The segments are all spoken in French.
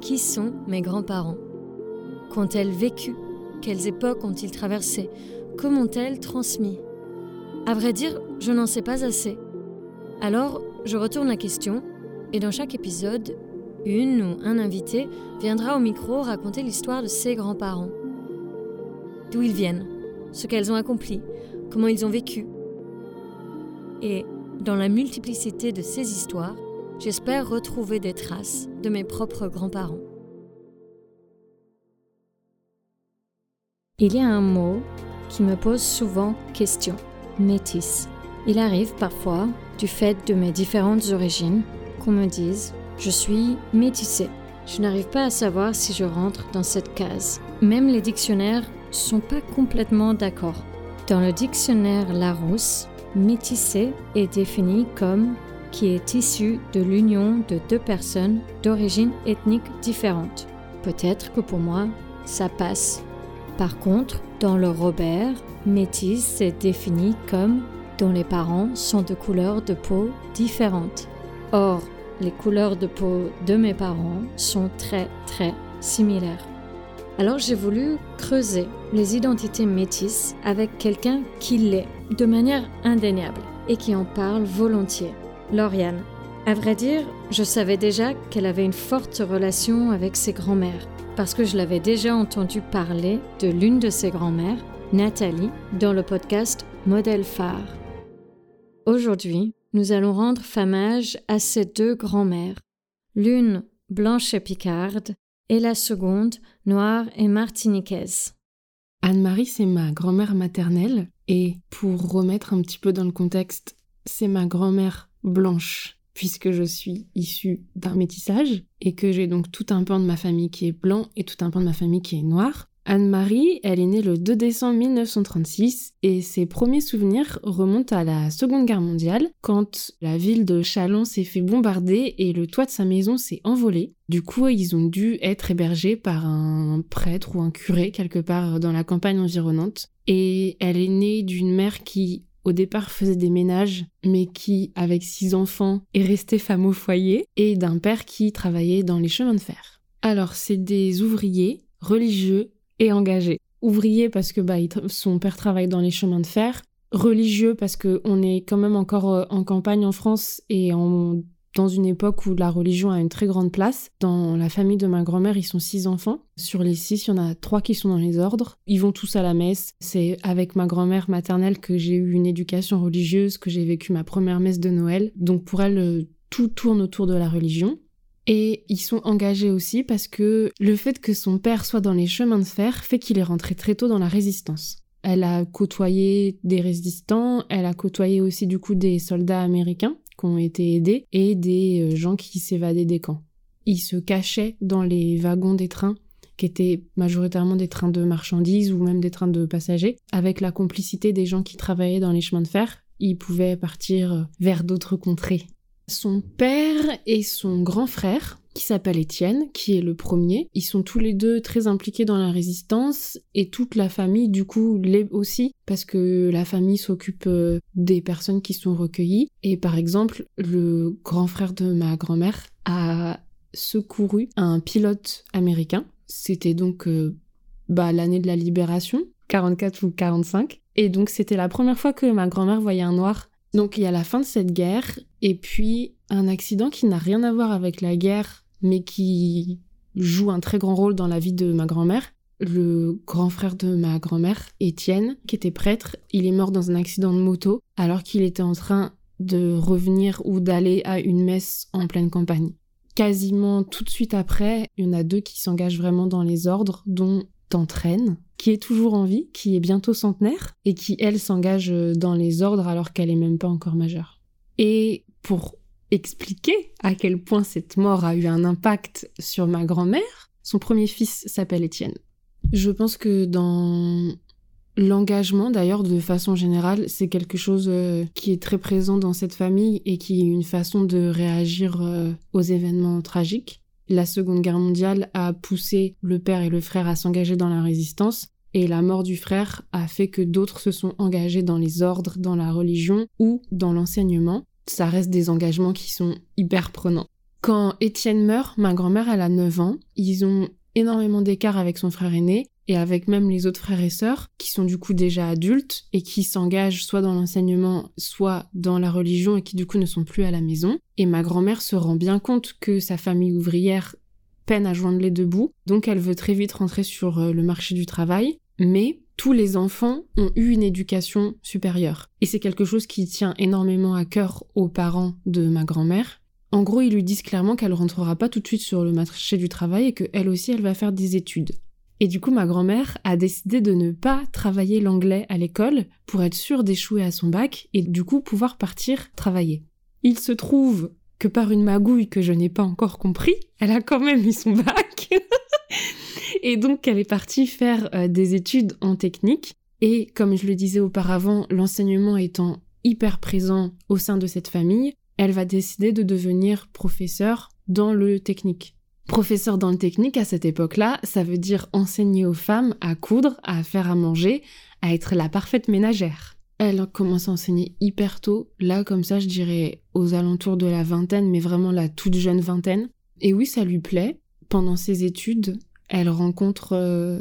Qui sont mes grands-parents? Qu'ont-elles vécu? Quelles époques ont-ils traversées? Comment ont-elles transmis? À vrai dire, je n'en sais pas assez. Alors, je retourne la question, et dans chaque épisode, une ou un invité viendra au micro raconter l'histoire de ses grands-parents. D'où ils viennent, ce qu'elles ont accompli, comment ils ont vécu? Et dans la multiplicité de ces histoires, j'espère retrouver des traces de mes propres grands-parents. Il y a un mot qui me pose souvent question, métis. Il arrive parfois, du fait de mes différentes origines, qu'on me dise je suis métissée. Je n'arrive pas à savoir si je rentre dans cette case. Même les dictionnaires sont pas complètement d'accord. Dans le dictionnaire Larousse, métissé est défini comme qui est issu de l'union de deux personnes d'origine ethnique différente. Peut-être que pour moi, ça passe. Par contre, dans le Robert, métis est défini comme dont les parents sont de couleurs de peau différentes. Or, les couleurs de peau de mes parents sont très très similaires. Alors j'ai voulu creuser les identités métisses avec quelqu'un qui l'est de manière indéniable et qui en parle volontiers, Lauriane. À vrai dire, je savais déjà qu'elle avait une forte relation avec ses grands-mères, parce que je l'avais déjà entendu parler de l'une de ses grands-mères, Nathalie, dans le podcast Modèle phare. Aujourd'hui, nous allons rendre famage à ces deux grands-mères, l'une blanche et picarde, et la seconde noire et martiniquaise. Anne-Marie, c'est ma grand-mère maternelle, et pour remettre un petit peu dans le contexte, c'est ma grand-mère blanche, puisque je suis issue d'un métissage, et que j'ai donc tout un pan de ma famille qui est blanc et tout un pan de ma famille qui est noir. Anne-Marie, elle est née le 2 décembre 1936 et ses premiers souvenirs remontent à la Seconde Guerre mondiale quand la ville de Chalon s'est fait bombarder et le toit de sa maison s'est envolé. Du coup, ils ont dû être hébergés par un prêtre ou un curé quelque part dans la campagne environnante. Et elle est née d'une mère qui au départ faisait des ménages, mais qui, avec six enfants, est restée femme au foyer, et d'un père qui travaillait dans les chemins de fer. Alors, c'est des ouvriers religieux et engagé. Ouvrier parce que bah, son père travaille dans les chemins de fer. Religieux parce qu'on est quand même encore euh, en campagne en France et en, dans une époque où la religion a une très grande place. Dans la famille de ma grand-mère, ils sont six enfants. Sur les six, il y en a trois qui sont dans les ordres. Ils vont tous à la messe. C'est avec ma grand-mère maternelle que j'ai eu une éducation religieuse, que j'ai vécu ma première messe de Noël. Donc pour elle, euh, tout tourne autour de la religion. Et ils sont engagés aussi parce que le fait que son père soit dans les chemins de fer fait qu'il est rentré très tôt dans la résistance. Elle a côtoyé des résistants, elle a côtoyé aussi du coup des soldats américains qui ont été aidés et des euh, gens qui s'évadaient des camps. Il se cachait dans les wagons des trains qui étaient majoritairement des trains de marchandises ou même des trains de passagers, avec la complicité des gens qui travaillaient dans les chemins de fer. Ils pouvaient partir vers d'autres contrées son père et son grand frère, qui s'appelle Étienne, qui est le premier. Ils sont tous les deux très impliqués dans la résistance et toute la famille, du coup, l'est aussi, parce que la famille s'occupe euh, des personnes qui sont recueillies. Et par exemple, le grand frère de ma grand-mère a secouru un pilote américain. C'était donc euh, bah, l'année de la libération, 44 ou 45. Et donc c'était la première fois que ma grand-mère voyait un noir donc il y a la fin de cette guerre et puis un accident qui n'a rien à voir avec la guerre mais qui joue un très grand rôle dans la vie de ma grand-mère. Le grand frère de ma grand-mère, Étienne, qui était prêtre, il est mort dans un accident de moto alors qu'il était en train de revenir ou d'aller à une messe en pleine campagne. Quasiment tout de suite après, il y en a deux qui s'engagent vraiment dans les ordres, dont T'entraîne, qui est toujours en vie, qui est bientôt centenaire, et qui, elle, s'engage dans les ordres alors qu'elle est même pas encore majeure. Et pour expliquer à quel point cette mort a eu un impact sur ma grand-mère, son premier fils s'appelle Étienne. Je pense que dans l'engagement, d'ailleurs, de façon générale, c'est quelque chose euh, qui est très présent dans cette famille et qui est une façon de réagir euh, aux événements tragiques. La Seconde Guerre mondiale a poussé le père et le frère à s'engager dans la résistance, et la mort du frère a fait que d'autres se sont engagés dans les ordres, dans la religion ou dans l'enseignement. Ça reste des engagements qui sont hyper prenants. Quand Étienne meurt, ma grand-mère, elle a 9 ans. Ils ont énormément d'écart avec son frère aîné et avec même les autres frères et sœurs qui sont du coup déjà adultes et qui s'engagent soit dans l'enseignement, soit dans la religion et qui du coup ne sont plus à la maison. Et ma grand-mère se rend bien compte que sa famille ouvrière peine à joindre les deux bouts, donc elle veut très vite rentrer sur euh, le marché du travail, mais tous les enfants ont eu une éducation supérieure. Et c'est quelque chose qui tient énormément à cœur aux parents de ma grand-mère. En gros, ils lui disent clairement qu'elle rentrera pas tout de suite sur le marché du travail et qu'elle aussi, elle va faire des études. Et du coup, ma grand-mère a décidé de ne pas travailler l'anglais à l'école pour être sûre d'échouer à son bac et du coup pouvoir partir travailler. Il se trouve que par une magouille que je n'ai pas encore compris, elle a quand même eu son bac. et donc, elle est partie faire euh, des études en technique. Et comme je le disais auparavant, l'enseignement étant hyper présent au sein de cette famille, elle va décider de devenir professeure dans le technique. Professeur dans le technique, à cette époque-là, ça veut dire enseigner aux femmes à coudre, à faire à manger, à être la parfaite ménagère. Elle commence à enseigner hyper tôt, là comme ça je dirais aux alentours de la vingtaine, mais vraiment la toute jeune vingtaine. Et oui, ça lui plaît. Pendant ses études, elle rencontre euh,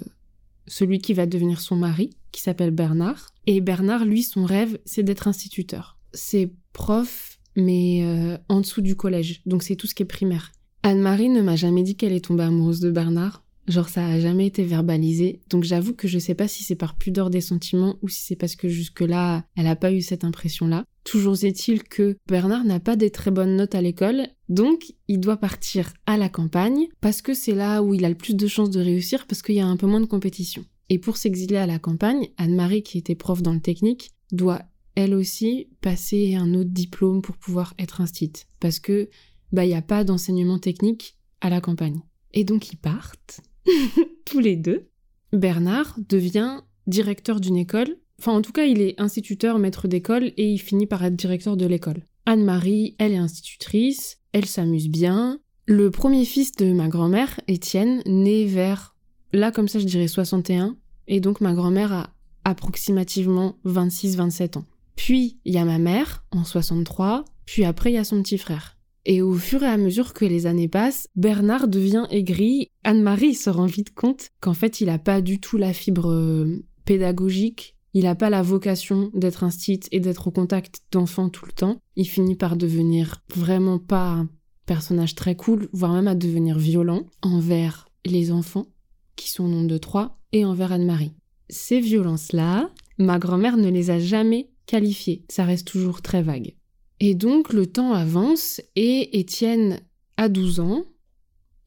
celui qui va devenir son mari, qui s'appelle Bernard. Et Bernard, lui, son rêve, c'est d'être instituteur. C'est prof, mais euh, en dessous du collège, donc c'est tout ce qui est primaire. Anne-Marie ne m'a jamais dit qu'elle est tombée amoureuse de Bernard. Genre ça a jamais été verbalisé. Donc j'avoue que je sais pas si c'est par pudeur des sentiments ou si c'est parce que jusque-là, elle a pas eu cette impression-là. Toujours est-il que Bernard n'a pas des très bonnes notes à l'école, donc il doit partir à la campagne parce que c'est là où il a le plus de chances de réussir parce qu'il y a un peu moins de compétition. Et pour s'exiler à la campagne, Anne-Marie, qui était prof dans le technique, doit elle aussi passer un autre diplôme pour pouvoir être instite. Parce que bah n'y a pas d'enseignement technique à la campagne. Et donc ils partent, tous les deux. Bernard devient directeur d'une école, enfin en tout cas il est instituteur, maître d'école, et il finit par être directeur de l'école. Anne-Marie, elle est institutrice, elle s'amuse bien. Le premier fils de ma grand-mère, Étienne, naît vers, là comme ça je dirais 61, et donc ma grand-mère a approximativement 26-27 ans. Puis il y a ma mère, en 63, puis après il y a son petit frère. Et au fur et à mesure que les années passent, Bernard devient aigri. Anne-Marie se rend vite compte qu'en fait, il n'a pas du tout la fibre euh, pédagogique. Il n'a pas la vocation d'être un site et d'être au contact d'enfants tout le temps. Il finit par devenir vraiment pas un personnage très cool, voire même à devenir violent envers les enfants, qui sont au nombre de trois, et envers Anne-Marie. Ces violences-là, ma grand-mère ne les a jamais qualifiées. Ça reste toujours très vague. Et donc le temps avance et Étienne a 12 ans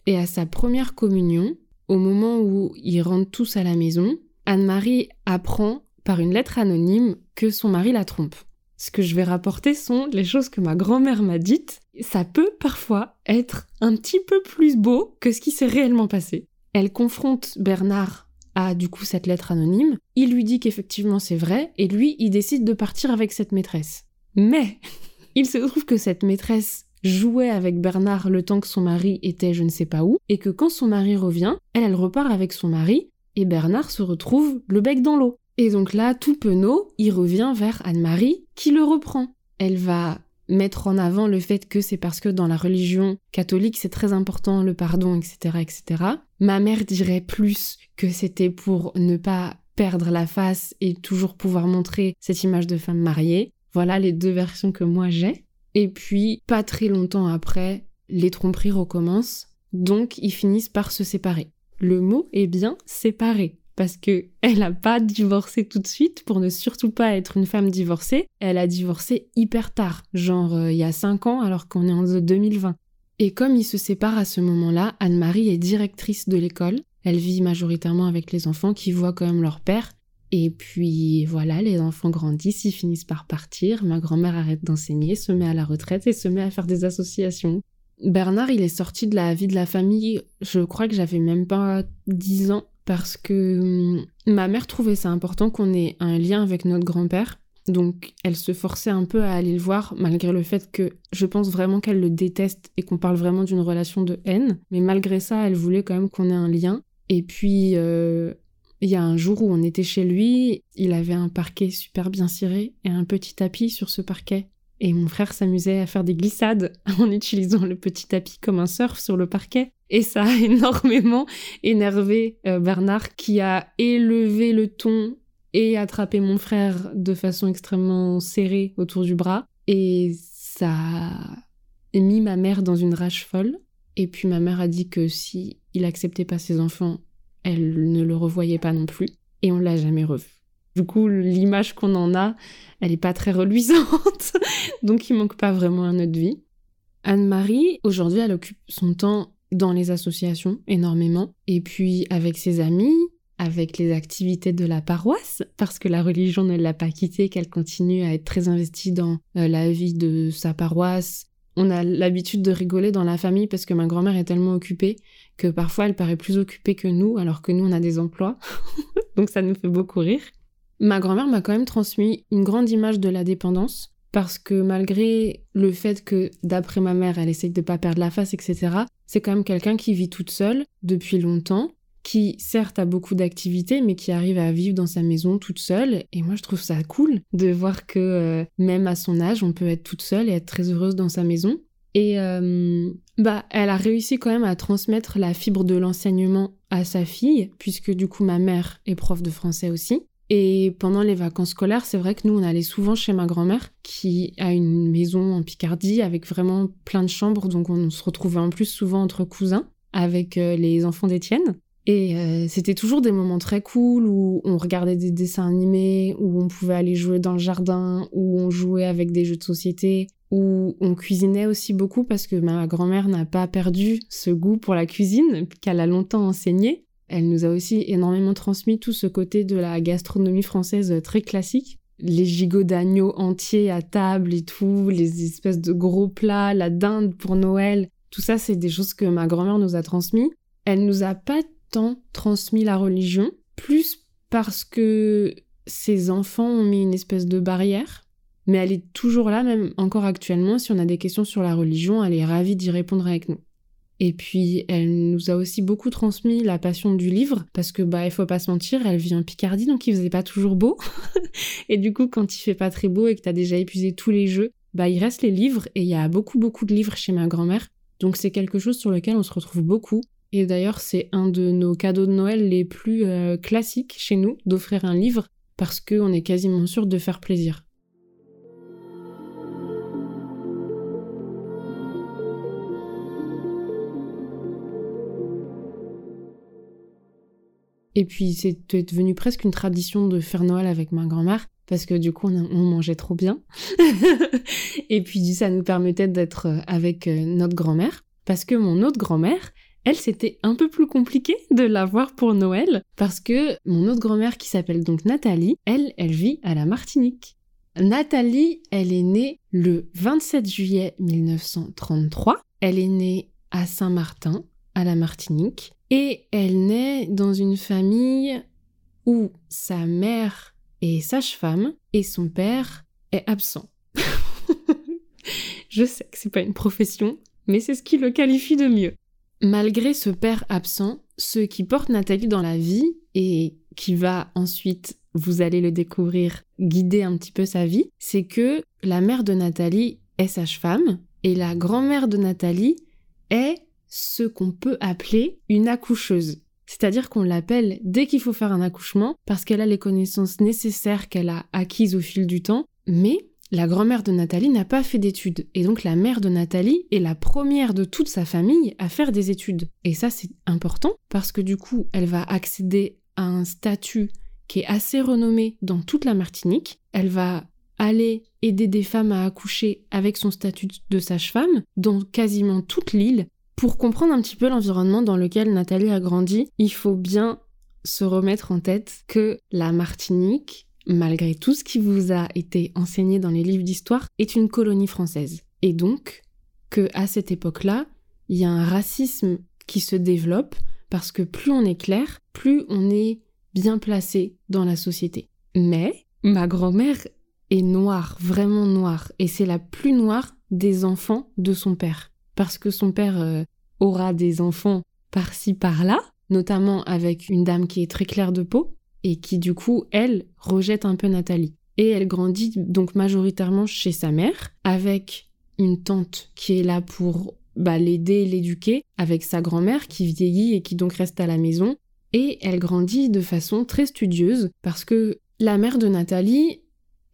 et à sa première communion, au moment où ils rentrent tous à la maison, Anne-Marie apprend par une lettre anonyme que son mari la trompe. Ce que je vais rapporter sont les choses que ma grand-mère m'a dites. Ça peut parfois être un petit peu plus beau que ce qui s'est réellement passé. Elle confronte Bernard à du coup cette lettre anonyme. Il lui dit qu'effectivement c'est vrai et lui il décide de partir avec cette maîtresse. Mais il se trouve que cette maîtresse jouait avec Bernard le temps que son mari était je ne sais pas où, et que quand son mari revient, elle, elle repart avec son mari, et Bernard se retrouve le bec dans l'eau. Et donc là, tout penaud, il revient vers Anne-Marie, qui le reprend. Elle va mettre en avant le fait que c'est parce que dans la religion catholique, c'est très important le pardon, etc., etc. Ma mère dirait plus que c'était pour ne pas perdre la face et toujours pouvoir montrer cette image de femme mariée. Voilà les deux versions que moi j'ai. Et puis, pas très longtemps après, les tromperies recommencent, donc ils finissent par se séparer. Le mot est bien séparé, parce que elle a pas divorcé tout de suite pour ne surtout pas être une femme divorcée. Elle a divorcé hyper tard, genre euh, il y a 5 ans alors qu'on est en 2020. Et comme ils se séparent à ce moment-là, Anne-Marie est directrice de l'école. Elle vit majoritairement avec les enfants qui voient quand même leur père et puis voilà, les enfants grandissent, ils finissent par partir, ma grand-mère arrête d'enseigner, se met à la retraite et se met à faire des associations. Bernard, il est sorti de la vie de la famille, je crois que j'avais même pas 10 ans, parce que hum, ma mère trouvait ça important qu'on ait un lien avec notre grand-père. Donc elle se forçait un peu à aller le voir, malgré le fait que je pense vraiment qu'elle le déteste et qu'on parle vraiment d'une relation de haine. Mais malgré ça, elle voulait quand même qu'on ait un lien. Et puis, euh, il y a un jour où on était chez lui, il avait un parquet super bien ciré et un petit tapis sur ce parquet. et mon frère s'amusait à faire des glissades en utilisant le petit tapis comme un surf sur le parquet. Et ça a énormément énervé euh, Bernard qui a élevé le ton et attrapé mon frère de façon extrêmement serrée autour du bras. Et ça a mis ma mère dans une rage folle. Et puis ma mère a dit que si il acceptait pas ses enfants, elle ne le revoyait pas non plus. Et on l'a jamais revu. Du coup, l'image qu'on en a, elle n'est pas très reluisante. Donc, il manque pas vraiment à notre vie. Anne-Marie, aujourd'hui, elle occupe son temps dans les associations énormément. Et puis, avec ses amis, avec les activités de la paroisse, parce que la religion ne l'a pas quittée, qu'elle continue à être très investie dans euh, la vie de sa paroisse. On a l'habitude de rigoler dans la famille parce que ma grand-mère est tellement occupée que parfois elle paraît plus occupée que nous, alors que nous on a des emplois. Donc ça nous fait beaucoup rire. Ma grand-mère m'a quand même transmis une grande image de la dépendance, parce que malgré le fait que, d'après ma mère, elle essaye de pas perdre la face, etc., c'est quand même quelqu'un qui vit toute seule depuis longtemps, qui certes a beaucoup d'activités, mais qui arrive à vivre dans sa maison toute seule. Et moi, je trouve ça cool de voir que euh, même à son âge, on peut être toute seule et être très heureuse dans sa maison. Et euh, bah, elle a réussi quand même à transmettre la fibre de l'enseignement à sa fille, puisque du coup ma mère est prof de français aussi. Et pendant les vacances scolaires, c'est vrai que nous, on allait souvent chez ma grand-mère, qui a une maison en Picardie avec vraiment plein de chambres, donc on se retrouvait en plus souvent entre cousins avec euh, les enfants d'Étienne. Et euh, c'était toujours des moments très cool où on regardait des dessins animés, où on pouvait aller jouer dans le jardin, où on jouait avec des jeux de société, où on cuisinait aussi beaucoup parce que ma grand-mère n'a pas perdu ce goût pour la cuisine, qu'elle a longtemps enseigné. Elle nous a aussi énormément transmis tout ce côté de la gastronomie française très classique. Les gigots d'agneau entiers à table et tout, les espèces de gros plats, la dinde pour Noël. Tout ça, c'est des choses que ma grand-mère nous a transmis. Elle nous a pas tant transmis la religion, plus parce que ses enfants ont mis une espèce de barrière. Mais elle est toujours là, même encore actuellement. Si on a des questions sur la religion, elle est ravie d'y répondre avec nous. Et puis, elle nous a aussi beaucoup transmis la passion du livre, parce que, bah, il faut pas se mentir, elle vit en Picardie, donc il faisait pas toujours beau. et du coup, quand il fait pas très beau et que t'as déjà épuisé tous les jeux, bah, il reste les livres, et il y a beaucoup, beaucoup de livres chez ma grand-mère. Donc, c'est quelque chose sur lequel on se retrouve beaucoup. Et d'ailleurs, c'est un de nos cadeaux de Noël les plus euh, classiques chez nous, d'offrir un livre, parce qu'on est quasiment sûr de faire plaisir. Et puis c'est devenu presque une tradition de faire Noël avec ma grand-mère parce que du coup on, mangeait trop bien. et puis ça nous permettait d'être euh, avec euh, notre grand-mère parce que mon autre grand-mère, elle c'était un peu plus compliqué de la voir pour Noël parce que mon autre grand-mère qui s'appelle donc Nathalie, elle, elle vit à la Martinique. Nathalie, elle est née le 27 juillet 1933. Elle est née à Saint-Martin, à la Martinique. Et elle naît dans une famille où sa mère est sage-femme et son père est absent. Je sais que c'est pas une profession, mais c'est ce qui le qualifie de mieux. Malgré ce père absent, ce qui porte Nathalie dans la vie et qui va ensuite, vous allez le découvrir, guider un petit peu sa vie, c'est que la mère de Nathalie est sage-femme et la grand-mère de Nathalie est ce qu'on peut appeler une accoucheuse. C'est-à-dire qu'on l'appelle dès qu'il faut faire un accouchement parce qu'elle a les connaissances nécessaires qu'elle a acquises au fil du temps, mais la grand-mère de Nathalie n'a pas fait d'études, et donc la mère de Nathalie est la première de toute sa famille à faire des études. Et ça c'est important parce que du coup elle va accéder à un statut qui est assez renommé dans toute la Martinique. Elle va aller aider des femmes à accoucher avec son statut de sage-femme dans quasiment toute l'île pour comprendre un petit peu l'environnement dans lequel Nathalie a grandi, il faut bien se remettre en tête que la Martinique, malgré tout ce qui vous a été enseigné dans les livres d'histoire, est une colonie française. Et donc, que à cette époque-là, il y a un racisme qui se développe parce que plus on est clair, plus on est bien placé dans la société. Mais ma grand-mère est noire, vraiment noire, et c'est la plus noire des enfants de son père parce que son père euh, aura des enfants par-ci par-là, notamment avec une dame qui est très claire de peau et qui du coup, elle, rejette un peu Nathalie. et elle grandit donc majoritairement chez sa mère, avec une tante qui est là pour bah, l'aider, l'éduquer, avec sa grand-mère qui vieillit et qui donc reste à la maison. Et elle grandit de façon très studieuse parce que la mère de Nathalie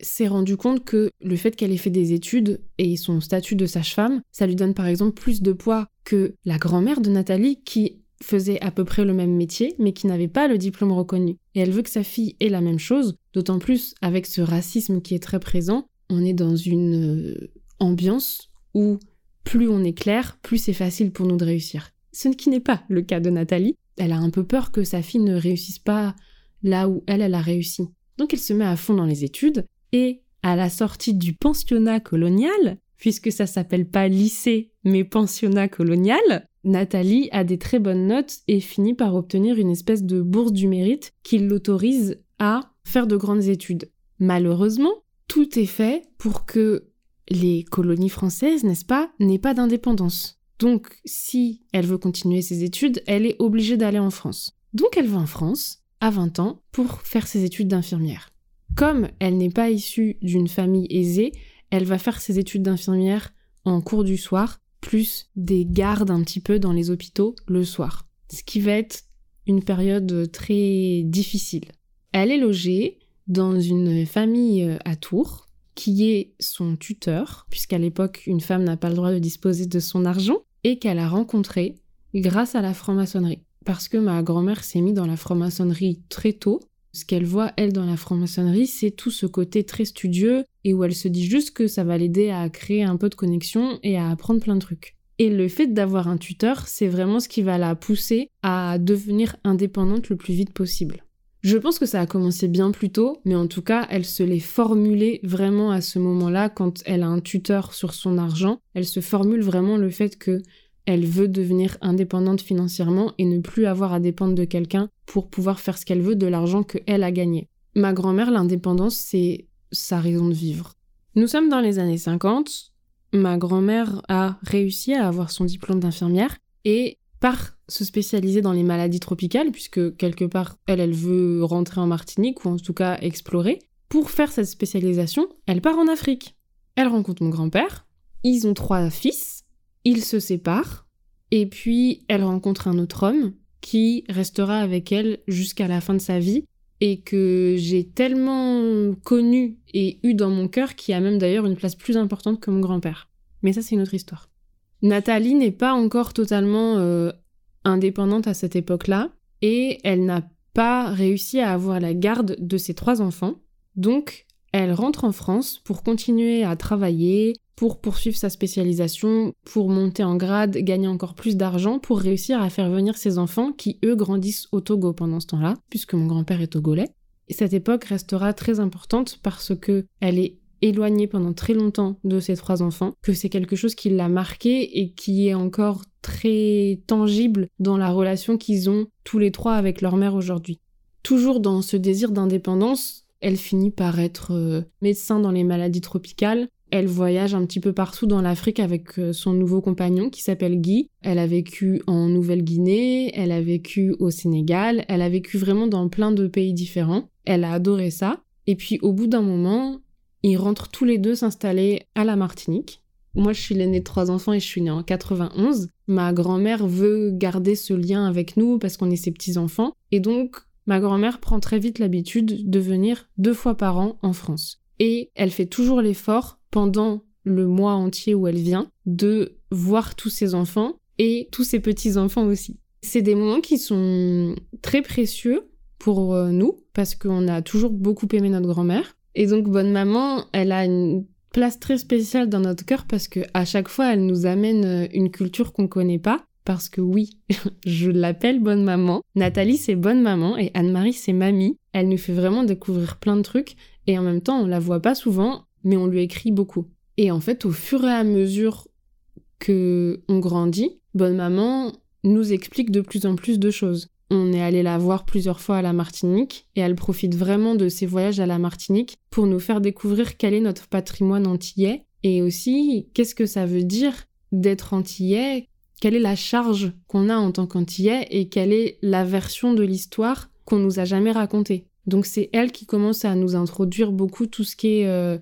s'est rendu compte que le fait qu'elle ait fait des études et son statut de sage-femme, ça lui donne par exemple plus de poids que la grand-mère de Nathalie qui faisait à peu près le même métier mais qui n'avait pas le diplôme reconnu. Et elle veut que sa fille ait la même chose, d'autant plus avec ce racisme qui est très présent, on est dans une euh, ambiance où plus on est clair, plus c'est facile pour nous de réussir. Ce qui n'est pas le cas de Nathalie. Elle a un peu peur que sa fille ne réussisse pas là où elle, elle a réussi. Donc elle se met à fond dans les études et à la sortie du pensionnat colonial, puisque ça s'appelle pas lycée mais pensionnat colonial, Nathalie a des très bonnes notes et finit par obtenir une espèce de bourse du mérite qui l'autorise à faire de grandes études. Malheureusement, tout est fait pour que les colonies françaises, n'est-ce pas, n'aient pas d'indépendance. Donc, si elle veut continuer ses études, elle est obligée d'aller en France. Donc, elle va en France, à 20 ans, pour faire ses études d'infirmière. Comme elle n'est pas issue d'une famille aisée, elle va faire ses études d'infirmière en cours du soir, plus des gardes un petit peu dans les hôpitaux le soir. Ce qui va être une période très difficile. Elle est logée dans une famille euh, à Tours, qui est son tuteur, puisqu'à l'époque, une femme n'a pas le droit de disposer de son argent, et qu'elle a rencontré grâce à la franc-maçonnerie. Parce que ma grand-mère s'est mise dans la franc-maçonnerie très tôt, ce qu'elle voit, elle, dans la franc-maçonnerie, c'est tout ce côté très studieux et où elle se dit juste que ça va l'aider à créer un peu de connexion et à apprendre plein de trucs. Et le fait d'avoir un tuteur, c'est vraiment ce qui va la pousser à devenir indépendante le plus vite possible. Je pense que ça a commencé bien plus tôt, mais en tout cas, elle se l'est formulée vraiment à ce moment-là, quand elle a un tuteur sur son argent, elle se formule vraiment le fait que elle veut devenir indépendante financièrement et ne plus avoir à dépendre de quelqu'un pour pouvoir faire ce qu'elle veut de l'argent qu'elle a gagné. Ma grand-mère, l'indépendance, c'est sa raison de vivre. Nous sommes dans les années 50. Ma grand-mère a réussi à avoir son diplôme d'infirmière et part se spécialiser dans les maladies tropicales, puisque quelque part, elle, elle veut rentrer en Martinique ou en tout cas explorer. Pour faire cette spécialisation, elle part en Afrique. Elle rencontre mon grand-père. Ils ont trois fils ils se séparent, et puis elle rencontre un autre homme qui restera avec elle jusqu'à la fin de sa vie, et que j'ai tellement connu et eu dans mon cœur qui a même d'ailleurs une place plus importante que mon grand-père. Mais ça, c'est une autre histoire. Nathalie n'est pas encore totalement euh, indépendante à cette époque-là, et elle n'a pas réussi à avoir la garde de ses trois enfants. Donc, elle rentre en France pour continuer à travailler, pour poursuivre sa spécialisation, pour monter en grade, gagner encore plus d'argent, pour réussir à faire venir ses enfants qui, eux, grandissent au Togo pendant ce temps-là, puisque mon grand-père est togolais. Et cette époque restera très importante parce que elle est éloignée pendant très longtemps de ses trois enfants, que c'est quelque chose qui l'a marqué et qui est encore très tangible dans la relation qu'ils ont tous les trois avec leur mère aujourd'hui. Toujours dans ce désir d'indépendance, elle finit par être euh, médecin dans les maladies tropicales, elle voyage un petit peu partout dans l'Afrique avec euh, son nouveau compagnon qui s'appelle Guy. Elle a vécu en Nouvelle-Guinée, elle a vécu au Sénégal, elle a vécu vraiment dans plein de pays différents. Elle a adoré ça. Et puis au bout d'un moment, ils rentrent tous les deux s'installer à la Martinique. Moi, je suis l'aînée de trois enfants et je suis née en 91. Ma grand-mère veut garder ce lien avec nous parce qu'on est ses petits-enfants. Et donc, ma grand-mère prend très vite l'habitude de venir deux fois par an en France. Et elle fait toujours l'effort pendant le mois entier où elle vient, de voir tous ses enfants et tous ses petits-enfants aussi. C'est des moments qui sont très précieux pour euh, nous parce qu'on a toujours beaucoup aimé notre grand-mère. Et donc bonne maman, elle a une place très spéciale dans notre cœur parce que à chaque fois elle nous amène euh, une culture qu'on connaît pas parce que oui, je l'appelle bonne maman. Nathalie c'est bonne maman et Anne-Marie c'est mamie. Elle nous fait vraiment découvrir plein de trucs et en même temps on la voit pas souvent mais on lui écrit beaucoup. Et en fait, au fur et à mesure que on grandit, Bonne Maman nous explique de plus en plus de choses. On est allé la voir plusieurs fois à la Martinique et elle profite vraiment de ses voyages à la Martinique pour nous faire découvrir quel est notre patrimoine antillais et aussi qu'est-ce que ça veut dire d'être antillais, quelle est la charge qu'on a en tant qu'antillais et quelle est la version de l'histoire qu'on nous a jamais racontée. Donc c'est elle qui commence à nous introduire beaucoup tout ce qui est euh,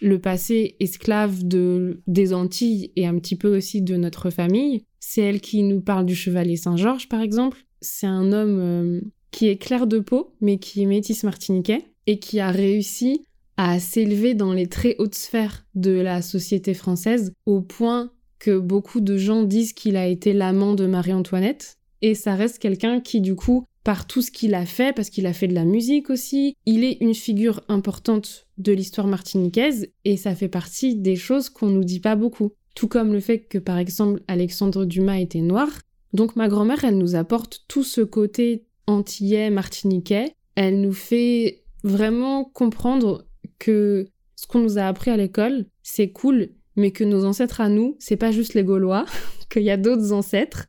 le passé esclave de, des Antilles et un petit peu aussi de notre famille. C'est elle qui nous parle du chevalier Saint-Georges, par exemple. C'est un homme euh, qui est clair de peau, mais qui est métis martiniquais, et qui a réussi à s'élever dans les très hautes sphères de la société française, au point que beaucoup de gens disent qu'il a été l'amant de Marie-Antoinette. Et ça reste quelqu'un qui, du coup, par tout ce qu'il a fait, parce qu'il a fait de la musique aussi. Il est une figure importante de l'histoire martiniquaise et ça fait partie des choses qu'on nous dit pas beaucoup. Tout comme le fait que, par exemple, Alexandre Dumas était noir. Donc ma grand-mère, elle nous apporte tout ce côté antillais, martiniquais. Elle nous fait vraiment comprendre que ce qu'on nous a appris à l'école, c'est cool, mais que nos ancêtres à nous, c'est pas juste les Gaulois, qu'il y a d'autres ancêtres.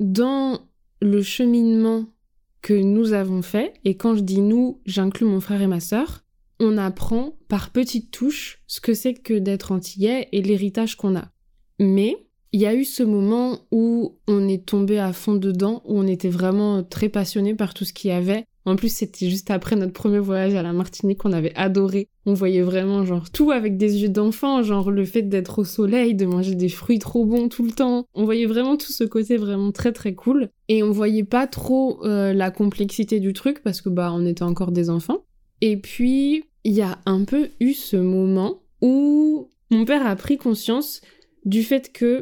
Dans le cheminement que nous avons fait, et quand je dis nous, j'inclus mon frère et ma sœur, on apprend par petites touches ce que c'est que d'être antillais et l'héritage qu'on a. Mais il y a eu ce moment où on est tombé à fond dedans, où on était vraiment très passionné par tout ce qu'il y avait, en plus, c'était juste après notre premier voyage à la Martinique qu'on avait adoré. On voyait vraiment genre tout avec des yeux d'enfant, genre le fait d'être au soleil, de manger des fruits trop bons tout le temps. On voyait vraiment tout ce côté vraiment très très cool. Et on voyait pas trop euh, la complexité du truc parce que bah on était encore des enfants. Et puis il y a un peu eu ce moment où mon père a pris conscience du fait que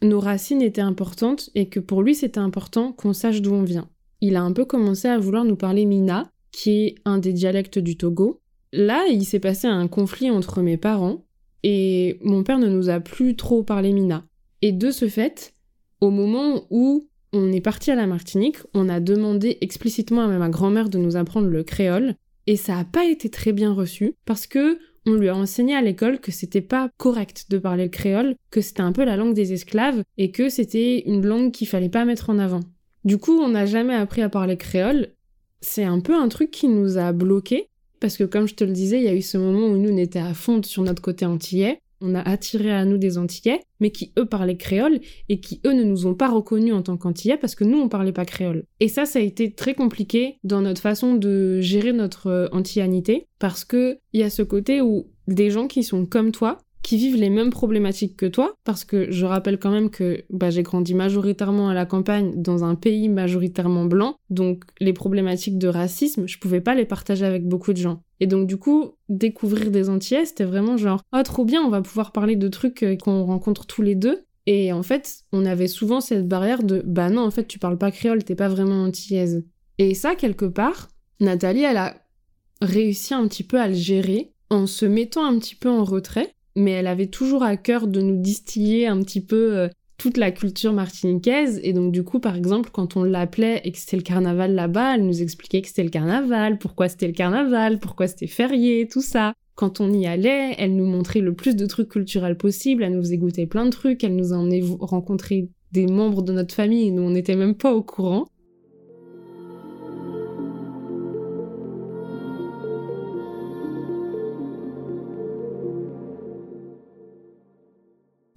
nos racines étaient importantes et que pour lui c'était important qu'on sache d'où on vient il a un peu commencé à vouloir nous parler Mina, qui est un des dialectes du Togo. Là, il s'est passé un conflit entre mes parents, et mon père ne nous a plus trop parlé Mina. Et de ce fait, au moment où on est parti à la Martinique, on a demandé explicitement à ma grand-mère de nous apprendre le créole, et ça n'a pas été très bien reçu, parce que on lui a enseigné à l'école que c'était pas correct de parler le créole, que c'était un peu la langue des esclaves, et que c'était une langue qu'il fallait pas mettre en avant. Du coup, on n'a jamais appris à parler créole. C'est un peu un truc qui nous a bloqués, parce que comme je te le disais, il y a eu ce moment où nous, on était à fond sur notre côté antillais. On a attiré à nous des Antillais, mais qui eux parlaient créole et qui eux ne nous ont pas reconnus en tant qu'Antillais parce que nous on parlait pas créole. Et ça, ça a été très compliqué dans notre façon de gérer notre euh, antillanité parce que il y a ce côté où des gens qui sont comme toi, qui vivent les mêmes problématiques que toi, parce que je rappelle quand même que bah, j'ai grandi majoritairement à la campagne dans un pays majoritairement blanc, donc les problématiques de racisme, je pouvais pas les partager avec beaucoup de gens. Et donc du coup, découvrir des Antillais, c'était vraiment genre « Oh trop bien, on va pouvoir parler de trucs euh, qu'on rencontre tous les deux ». Et en fait, on avait souvent cette barrière de « Bah non, en fait, tu parles pas créole, t'es pas vraiment antillaise ». Et ça, quelque part, Nathalie, elle a réussi un petit peu à le gérer en se mettant un petit peu en retrait mais elle avait toujours à cœur de nous distiller un petit peu euh, toute la culture martiniquaise. Et donc, du coup, par exemple, quand on l'appelait et que c'était le carnaval là-bas, elle nous expliquait que c'était le carnaval, pourquoi c'était le carnaval, pourquoi c'était férié, tout ça. Quand on y allait, elle nous montrait le plus de trucs culturels possible, elle nous faisait goûter plein de trucs, elle nous emmenait rencontrer des membres de notre famille et nous, on n'était même pas au courant.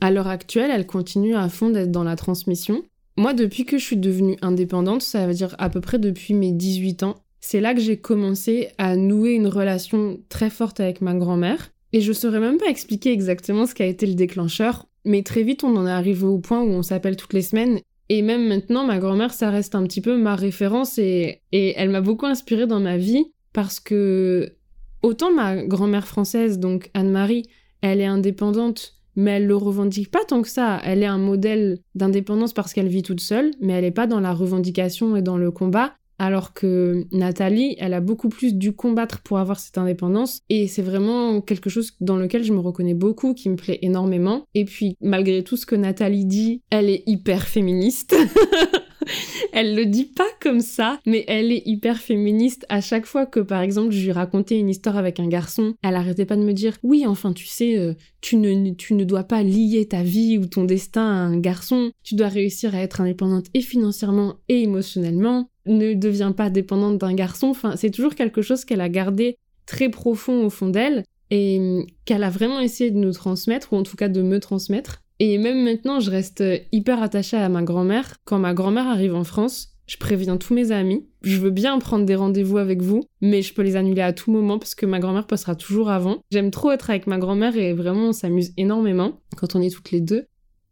À l'heure actuelle, elle continue à fond d'être dans la transmission. Moi, depuis que je suis devenue indépendante, ça veut dire à peu près depuis mes 18 ans, c'est là que j'ai commencé à nouer une relation très forte avec ma grand-mère. Et je saurais même pas expliquer exactement ce qui a été le déclencheur, mais très vite on en est arrivé au point où on s'appelle toutes les semaines. Et même maintenant, ma grand-mère, ça reste un petit peu ma référence et, et elle m'a beaucoup inspirée dans ma vie parce que autant ma grand-mère française, donc Anne-Marie, elle est indépendante mais elle le revendique pas tant que ça. Elle est un modèle d'indépendance parce qu'elle vit toute seule, mais elle n'est pas dans la revendication et dans le combat. Alors que Nathalie, elle a beaucoup plus dû combattre pour avoir cette indépendance et c'est vraiment quelque chose dans lequel je me reconnais beaucoup, qui me plaît énormément. Et puis, malgré tout ce que Nathalie dit, elle est hyper féministe. elle le dit pas comme ça, mais elle est hyper féministe. À chaque fois que, par exemple, je lui racontais une histoire avec un garçon, elle arrêtait pas de me dire Oui, enfin, tu sais, euh, tu, ne, tu ne dois pas lier ta vie ou ton destin à un garçon. Tu dois réussir à être indépendante et financièrement et émotionnellement. Ne deviens pas dépendante d'un garçon. Enfin, c'est toujours quelque chose qu'elle a gardé très profond au fond d'elle et hum, qu'elle a vraiment essayé de nous transmettre, ou en tout cas de me transmettre. Et même maintenant, je reste hyper attachée à ma grand-mère. Quand ma grand-mère arrive en France, je préviens tous mes amis. Je veux bien prendre des rendez-vous avec vous, mais je peux les annuler à tout moment parce que ma grand-mère passera toujours avant. J'aime trop être avec ma grand-mère et vraiment on s'amuse énormément quand on est toutes les deux.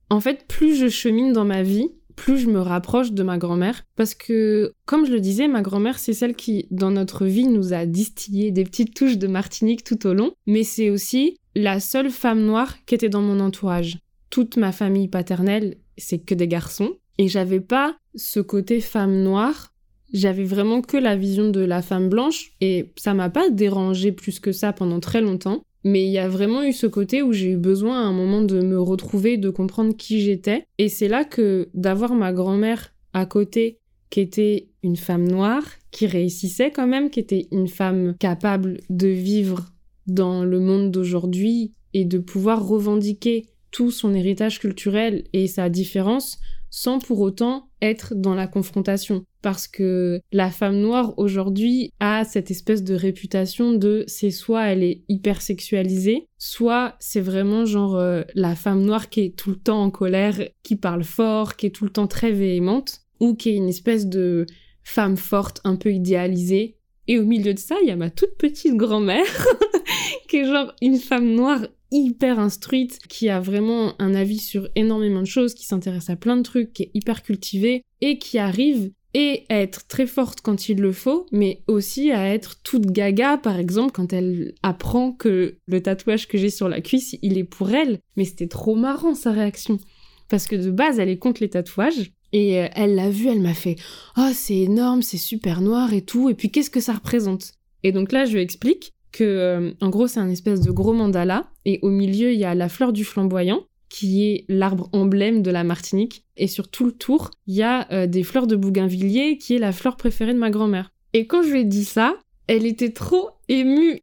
En fait, plus je chemine dans ma vie, plus je me rapproche de ma grand-mère parce que, comme je le disais, ma grand-mère, c'est celle qui, dans notre vie, nous a distillé des petites touches de Martinique tout au long, mais c'est aussi la seule femme noire qui était dans mon entourage. Toute ma famille paternelle, c'est que des garçons, et j'avais pas ce côté femme noire, j'avais vraiment que la vision de la femme blanche, et ça m'a pas dérangé plus que ça pendant très longtemps. Mais il y a vraiment eu ce côté où j'ai eu besoin à un moment de me retrouver, de comprendre qui j'étais. Et c'est là que d'avoir ma grand-mère à côté, qui était une femme noire, qui réussissait quand même, qui était une femme capable de vivre dans le monde d'aujourd'hui et de pouvoir revendiquer tout son héritage culturel et sa différence sans pour autant être dans la confrontation. Parce que la femme noire aujourd'hui a cette espèce de réputation de c'est soit elle est hyper sexualisée, soit c'est vraiment genre euh, la femme noire qui est tout le temps en colère, qui parle fort, qui est tout le temps très véhémente, ou qui est une espèce de femme forte un peu idéalisée. Et au milieu de ça, il y a ma toute petite grand-mère, qui est genre une femme noire hyper instruite, qui a vraiment un avis sur énormément de choses, qui s'intéresse à plein de trucs, qui est hyper cultivée et qui arrive et à être très forte quand il le faut, mais aussi à être toute gaga, par exemple, quand elle apprend que le tatouage que j'ai sur la cuisse, il est pour elle. Mais c'était trop marrant sa réaction. Parce que de base, elle est contre les tatouages. Et euh, elle l'a vu, elle m'a fait Oh, c'est énorme, c'est super noir et tout. Et puis, qu'est-ce que ça représente? Et donc là, je lui explique que, euh, en gros, c'est un espèce de gros mandala, et au milieu, il y a la fleur du flamboyant, qui est l'arbre emblème de la Martinique, et sur tout le tour, il y a euh, des fleurs de bougainvillier, qui est la fleur préférée de ma grand-mère. Et quand je lui ai dit ça, elle était trop émue.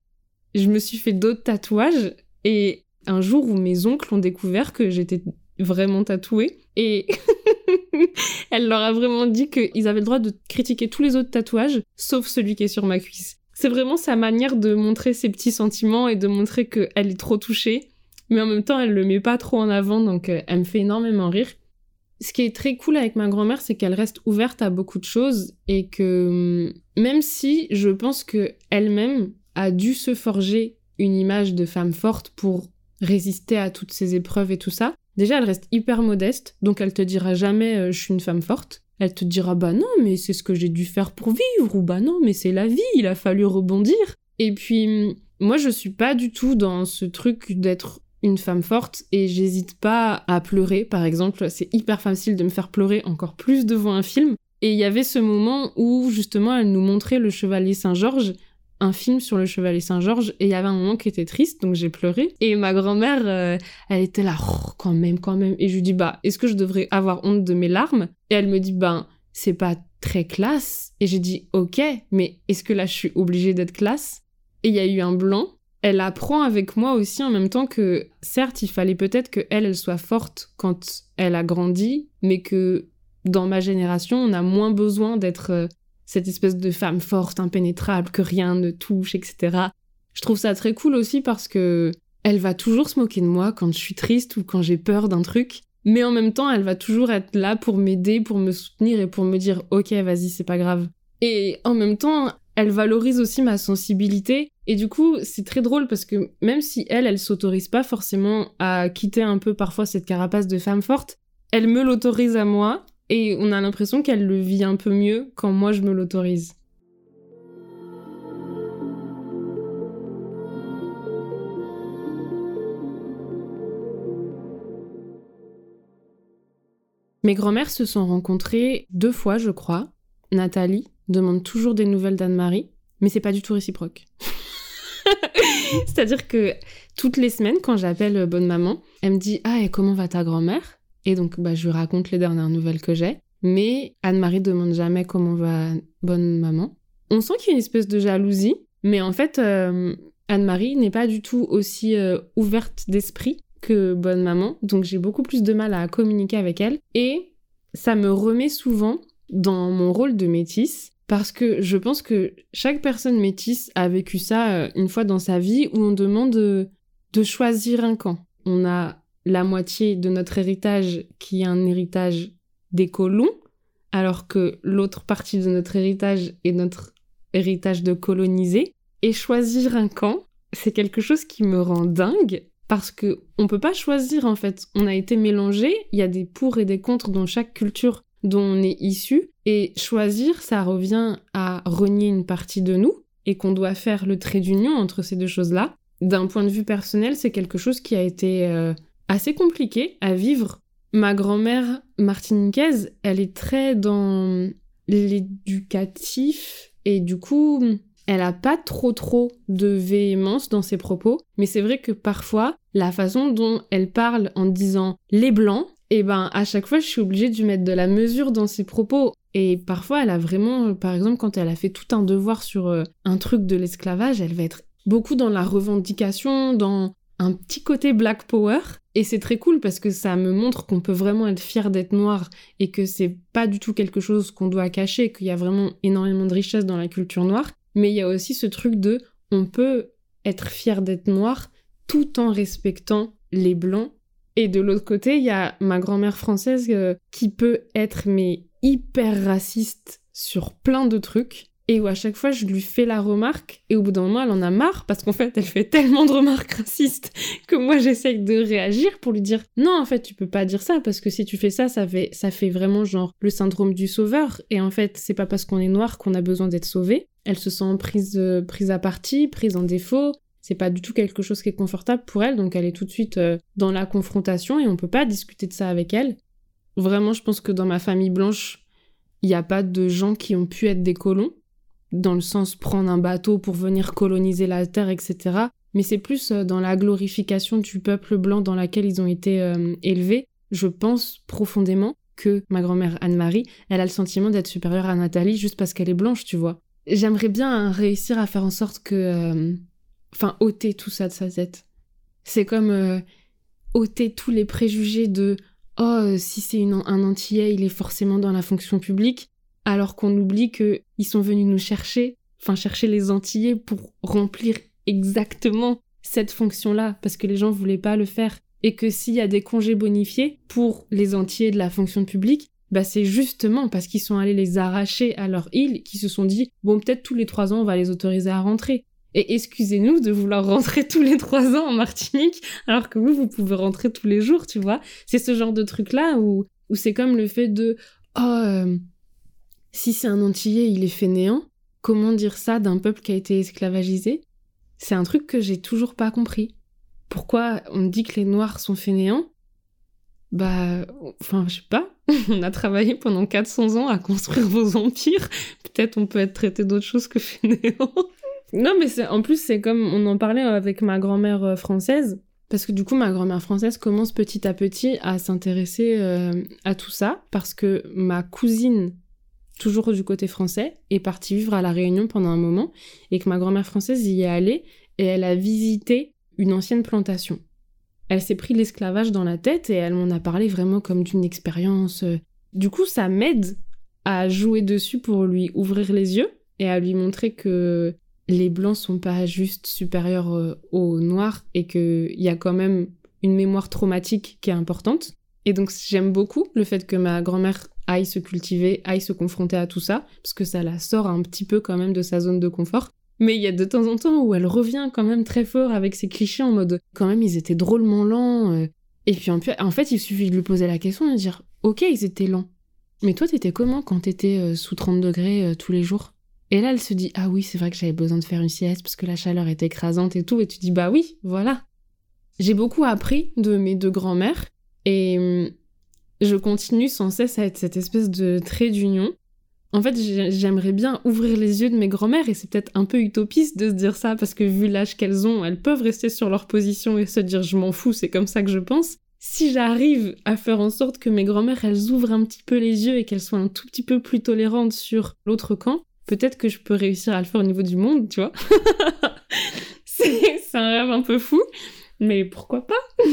Je me suis fait d'autres tatouages, et un jour où mes oncles ont découvert que j'étais vraiment tatouée, et elle leur a vraiment dit qu'ils avaient le droit de critiquer tous les autres tatouages, sauf celui qui est sur ma cuisse c'est vraiment sa manière de montrer ses petits sentiments et de montrer qu'elle est trop touchée. Mais en même temps, elle le met pas trop en avant, donc euh, elle me fait énormément rire. Ce qui est très cool avec ma grand-mère, c'est qu'elle reste ouverte à beaucoup de choses et que hum, même si je pense que elle-même a dû se forger une image de femme forte pour résister à toutes ces épreuves et tout ça, déjà elle reste hyper modeste, donc elle te dira jamais euh, je suis une femme forte elle te dira bah non, mais c'est ce que j'ai dû faire pour vivre, ou bah non, mais c'est la vie, il a fallu rebondir. Et puis, moi, je suis pas du tout dans ce truc d'être une femme forte et j'hésite pas à pleurer, par exemple. C'est hyper facile de me faire pleurer encore plus devant un film. Et il y avait ce moment où, justement, elle nous montrait le chevalier Saint-Georges un film sur le Chevalier Saint-Georges et il y avait un moment qui était triste, donc j'ai pleuré. Et ma grand-mère, euh, elle était là, oh, quand même, quand même. Et je lui dis, bah, est-ce que je devrais avoir honte de mes larmes? Et elle me dit, ben, c'est pas très classe. Et j'ai dit, ok, mais est-ce que là, je suis obligée d'être classe? Et il y a eu un blanc. Elle apprend avec moi aussi en même temps que, certes, il fallait peut-être que elle, elle soit forte quand elle a grandi, mais que dans ma génération, on a moins besoin d'être euh, cette espèce de femme forte, impénétrable, que rien ne touche, etc. Je trouve ça très cool aussi parce que elle va toujours se moquer de moi quand je suis triste ou quand j'ai peur d'un truc, mais en même temps, elle va toujours être là pour m'aider, pour me soutenir et pour me dire OK, vas-y, c'est pas grave. Et en même temps, elle valorise aussi ma sensibilité et du coup, c'est très drôle parce que même si elle, elle s'autorise pas forcément à quitter un peu parfois cette carapace de femme forte, elle me l'autorise à moi et on a l'impression qu'elle le vit un peu mieux quand moi je me l'autorise. Mes grand-mères se sont rencontrées deux fois, je crois. Nathalie demande toujours des nouvelles d'Anne-Marie, mais c'est pas du tout réciproque. C'est-à-dire que toutes les semaines, quand j'appelle Bonne Maman, elle me dit Ah, et comment va ta grand-mère? Et donc, bah, je lui raconte les dernières nouvelles que j'ai. Mais Anne-Marie demande jamais comment va bonne maman. On sent qu'il y a une espèce de jalousie, mais en fait, euh, Anne-Marie n'est pas du tout aussi euh, ouverte d'esprit que bonne maman, donc j'ai beaucoup plus de mal à communiquer avec elle. Et ça me remet souvent dans mon rôle de métisse, parce que je pense que chaque personne métisse a vécu ça euh, une fois dans sa vie où on demande de choisir un camp. On a la moitié de notre héritage qui est un héritage des colons, alors que l'autre partie de notre héritage est notre héritage de colonisé. Et choisir un camp, c'est quelque chose qui me rend dingue parce que on peut pas choisir en fait. On a été mélangés, il y a des pour et des contre dans chaque culture dont on est issu et choisir ça revient à renier une partie de nous et qu'on doit faire le trait d'union entre ces deux choses-là. D'un point de vue personnel, c'est quelque chose qui a été euh, assez compliqué à vivre. Ma grand-mère martiniquaise, elle est très dans l'éducatif et du coup, elle a pas trop trop de véhémence dans ses propos, mais c'est vrai que parfois, la façon dont elle parle en disant les blancs, et eh ben à chaque fois je suis obligée de mettre de la mesure dans ses propos. Et parfois elle a vraiment, par exemple quand elle a fait tout un devoir sur euh, un truc de l'esclavage, elle va être beaucoup dans la revendication, dans un petit côté black power. Et c'est très cool parce que ça me montre qu'on peut vraiment être fier d'être noir et que c'est pas du tout quelque chose qu'on doit cacher, qu'il y a vraiment énormément de richesse dans la culture noire. Mais il y a aussi ce truc de on peut être fier d'être noir tout en respectant les blancs. Et de l'autre côté, il y a ma grand-mère française euh, qui peut être mais hyper raciste sur plein de trucs et où à chaque fois je lui fais la remarque et au bout d'un moment elle en a marre parce qu'en fait elle fait tellement de remarques racistes que moi j'essaye de réagir pour lui dire non en fait tu peux pas dire ça parce que si tu fais ça ça fait ça fait vraiment genre le syndrome du sauveur. Et en fait c'est pas parce qu'on est noir qu'on a besoin d'être sauvé. Elle se sent prise euh, prise à partie prise en défaut. C'est pas du tout quelque chose qui est confortable pour elle donc elle est tout de suite euh, dans la confrontation et on peut pas discuter de ça avec elle. Vraiment je pense que dans ma famille blanche il n'y a pas de gens qui ont pu être des colons dans le sens prendre un bateau pour venir coloniser la terre, etc. Mais c'est plus euh, dans la glorification du peuple blanc dans laquelle ils ont été euh, élevés. Je pense profondément que ma grand-mère Anne-Marie, elle a le sentiment d'être supérieure à Nathalie juste parce qu'elle est blanche, tu vois. J'aimerais bien réussir à faire en sorte que... Euh, enfin, ôter tout ça de sa tête. C'est comme ôter tous les préjugés de oh, si c'est un Antillais, il est forcément dans la fonction publique alors qu'on oublie qu'ils sont venus nous chercher, enfin chercher les Antillais pour remplir exactement cette fonction-là, parce que les gens voulaient pas le faire. Et que s'il y a des congés bonifiés pour les Antillais de la fonction publique, bah c'est justement parce qu'ils sont allés les arracher à leur île qu'ils se sont dit bon peut-être tous les trois ans on va les autoriser à rentrer. Et excusez-nous de vouloir rentrer tous les trois ans en Martinique, alors que vous, vous pouvez rentrer tous les jours, tu vois. C'est ce genre de truc-là où, où c'est comme le fait de, oh, euh, si c'est un Antillais, il est fainéant, comment dire ça d'un peuple qui a été esclavagisé? C'est un truc que j'ai toujours pas compris. Pourquoi on dit que les Noirs sont fainéants? Bah, enfin, je sais pas. on a travaillé pendant 400 ans à construire vos empires. Peut-être on peut être traité d'autre chose que fainéant. non, mais en plus, c'est comme on en parlait avec ma grand-mère euh, française. Parce que du coup, ma grand-mère française commence petit à petit à s'intéresser euh, à tout ça. Parce que ma cousine toujours du côté français, est partie vivre à La Réunion pendant un moment, et que ma grand-mère française y est allée, et elle a visité une ancienne plantation. Elle s'est pris l'esclavage dans la tête, et elle m'en a parlé vraiment comme d'une expérience. Euh. Du coup, ça m'aide à jouer dessus pour lui ouvrir les yeux, et à lui montrer que les blancs sont pas juste supérieurs euh, aux noirs, et qu'il y a quand même une mémoire traumatique qui est importante. Et donc j'aime beaucoup le fait que ma grand-mère aille se cultiver, aille se confronter à tout ça, parce que ça la sort un petit peu quand même de sa zone de confort. Mais il y a de temps en temps où elle revient quand même très fort avec ses clichés en mode quand même ils étaient drôlement lents. Euh. Et puis en fait il suffit de lui poser la question et de dire ok ils étaient lents. Mais toi t'étais comment quand t'étais euh, sous 30 degrés euh, tous les jours? Et là elle se dit ah oui c'est vrai que j'avais besoin de faire une sieste parce que la chaleur était écrasante et tout. Et tu dis bah oui voilà. J'ai beaucoup appris de mes deux grands-mères et hum, je continue sans cesse à être cette espèce de trait d'union. En fait, j'aimerais bien ouvrir les yeux de mes grand-mères et c'est peut-être un peu utopiste de se dire ça parce que vu l'âge qu'elles ont, elles peuvent rester sur leur position et se dire je m'en fous, c'est comme ça que je pense. Si j'arrive à faire en sorte que mes grand-mères elles ouvrent un petit peu les yeux et qu'elles soient un tout petit peu plus tolérantes sur l'autre camp, peut-être que je peux réussir à le faire au niveau du monde, tu vois. c'est un rêve un peu fou, mais pourquoi pas?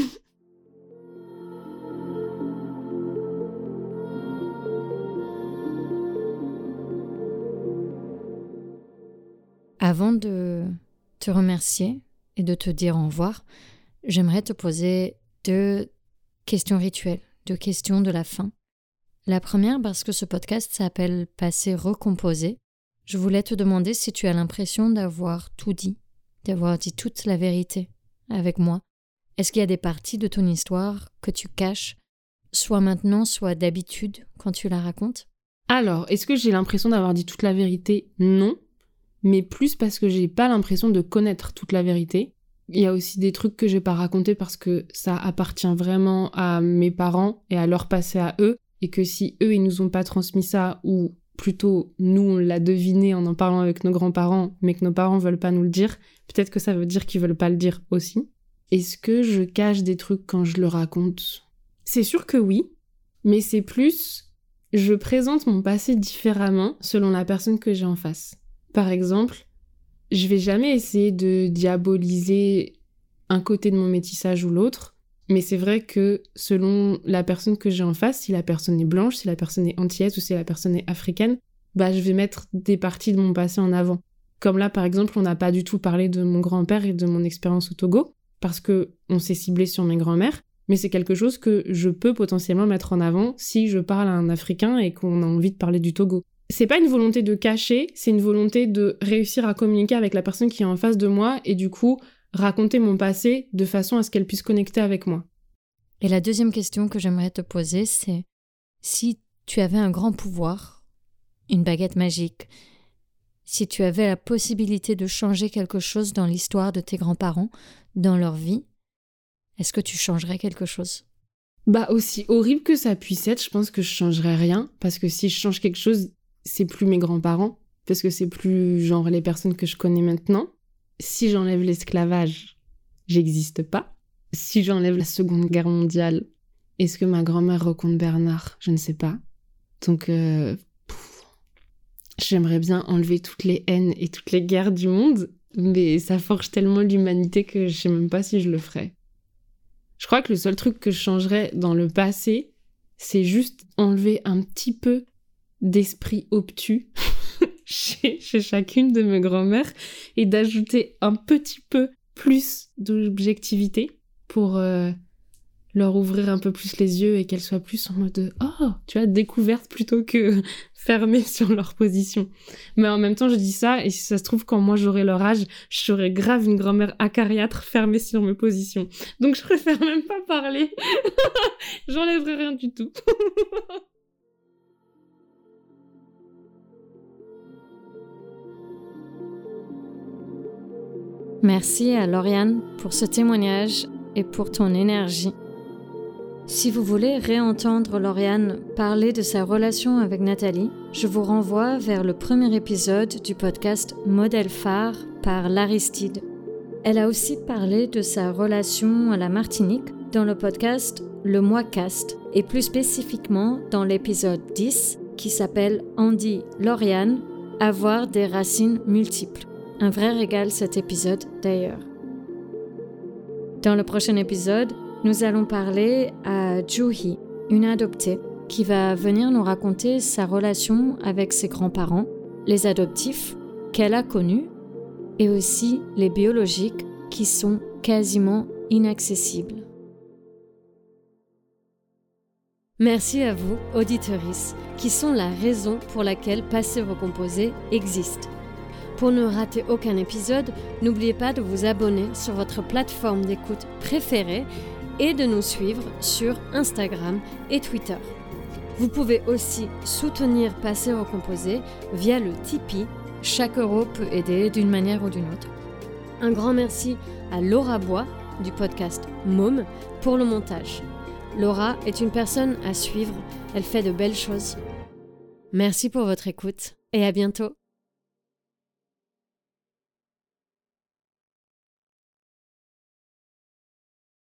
Avant de te remercier et de te dire au revoir, j'aimerais te poser deux questions rituelles, deux questions de la fin. La première parce que ce podcast s'appelle Passé recomposé. Je voulais te demander si tu as l'impression d'avoir tout dit, d'avoir dit toute la vérité avec moi. Est-ce qu'il y a des parties de ton histoire que tu caches, soit maintenant, soit d'habitude, quand tu la racontes? Alors, est-ce que j'ai l'impression d'avoir dit toute la vérité? Non, mais plus parce que j'ai pas l'impression de connaître toute la vérité. Il y a aussi des trucs que j'ai pas racontés parce que ça appartient vraiment à mes parents et à leur passé à eux, et que si eux ils nous ont pas transmis ça, ou plutôt nous on l'a deviné en en parlant avec nos grands-parents, mais que nos parents veulent pas nous le dire, peut-être que ça veut dire qu'ils veulent pas le dire aussi. Est-ce que je cache des trucs quand je le raconte? C'est sûr que oui, mais c'est plus je présente mon passé différemment selon la personne que j'ai en face. Par exemple, je vais jamais essayer de diaboliser un côté de mon métissage ou l'autre, mais c'est vrai que selon la personne que j'ai en face, si la personne est blanche, si la personne est antillaise ou si la personne est africaine, bah je vais mettre des parties de mon passé en avant. Comme là par exemple, on n'a pas du tout parlé de mon grand-père et de mon expérience au Togo parce que on s'est ciblé sur mes grands-mères, mais c'est quelque chose que je peux potentiellement mettre en avant si je parle à un africain et qu'on a envie de parler du Togo c'est pas une volonté de cacher, c'est une volonté de réussir à communiquer avec la personne qui est en face de moi et du coup raconter mon passé de façon à ce qu'elle puisse connecter avec moi. Et la deuxième question que j'aimerais te poser, c'est si tu avais un grand pouvoir, une baguette magique, si tu avais la possibilité de changer quelque chose dans l'histoire de tes grands-parents, dans leur vie, est-ce que tu changerais quelque chose? Bah aussi horrible que ça puisse être, je pense que je changerais rien parce que si je change quelque chose, c'est plus mes grands-parents, parce que c'est plus genre les personnes que je connais maintenant. Si j'enlève l'esclavage, j'existe pas. Si j'enlève la Seconde Guerre mondiale, est-ce que ma grand-mère raconte Bernard? Je ne sais pas. Donc, euh, j'aimerais bien enlever toutes les haines et toutes les guerres du monde, mais ça forge tellement l'humanité que je sais même pas si je le ferais. Je crois que le seul truc que je changerais dans le passé, c'est juste enlever un petit peu d'esprit obtus chez, chacune de mes grand-mères et d'ajouter un petit peu plus d'objectivité pour euh, leur ouvrir un peu plus les yeux et qu'elles soient plus en mode oh tu as découverte plutôt que fermée sur leur position. Mais en même temps je dis ça et si ça se trouve quand moi j'aurai leur âge je serai grave une grand-mère acariâtre fermée sur mes positions. Donc je préfère même pas parler. J'enlèverai rien du tout Merci à Lauriane pour ce témoignage et pour ton énergie. Si vous voulez réentendre Lauriane parler de sa relation avec Nathalie, je vous renvoie vers le premier épisode du podcast Modèle phare par l'Aristide. Elle a aussi parlé de sa relation à la Martinique dans le podcast Le Moicast et plus spécifiquement dans l'épisode 10 qui s'appelle Andy Lauriane Avoir des racines multiples. Un vrai régal cet épisode d'ailleurs. Dans le prochain épisode, nous allons parler à Juhi, une adoptée, qui va venir nous raconter sa relation avec ses grands-parents, les adoptifs qu'elle a connus, et aussi les biologiques qui sont quasiment inaccessibles. Merci à vous, auditorices, qui sont la raison pour laquelle Passé Recomposé existe. Pour ne rater aucun épisode, n'oubliez pas de vous abonner sur votre plateforme d'écoute préférée et de nous suivre sur Instagram et Twitter. Vous pouvez aussi soutenir Passer Recomposé via le Tipeee. Chaque euro peut aider d'une manière ou d'une autre. Un grand merci à Laura Bois du podcast Môme pour le montage. Laura est une personne à suivre, elle fait de belles choses. Merci pour votre écoute et à bientôt.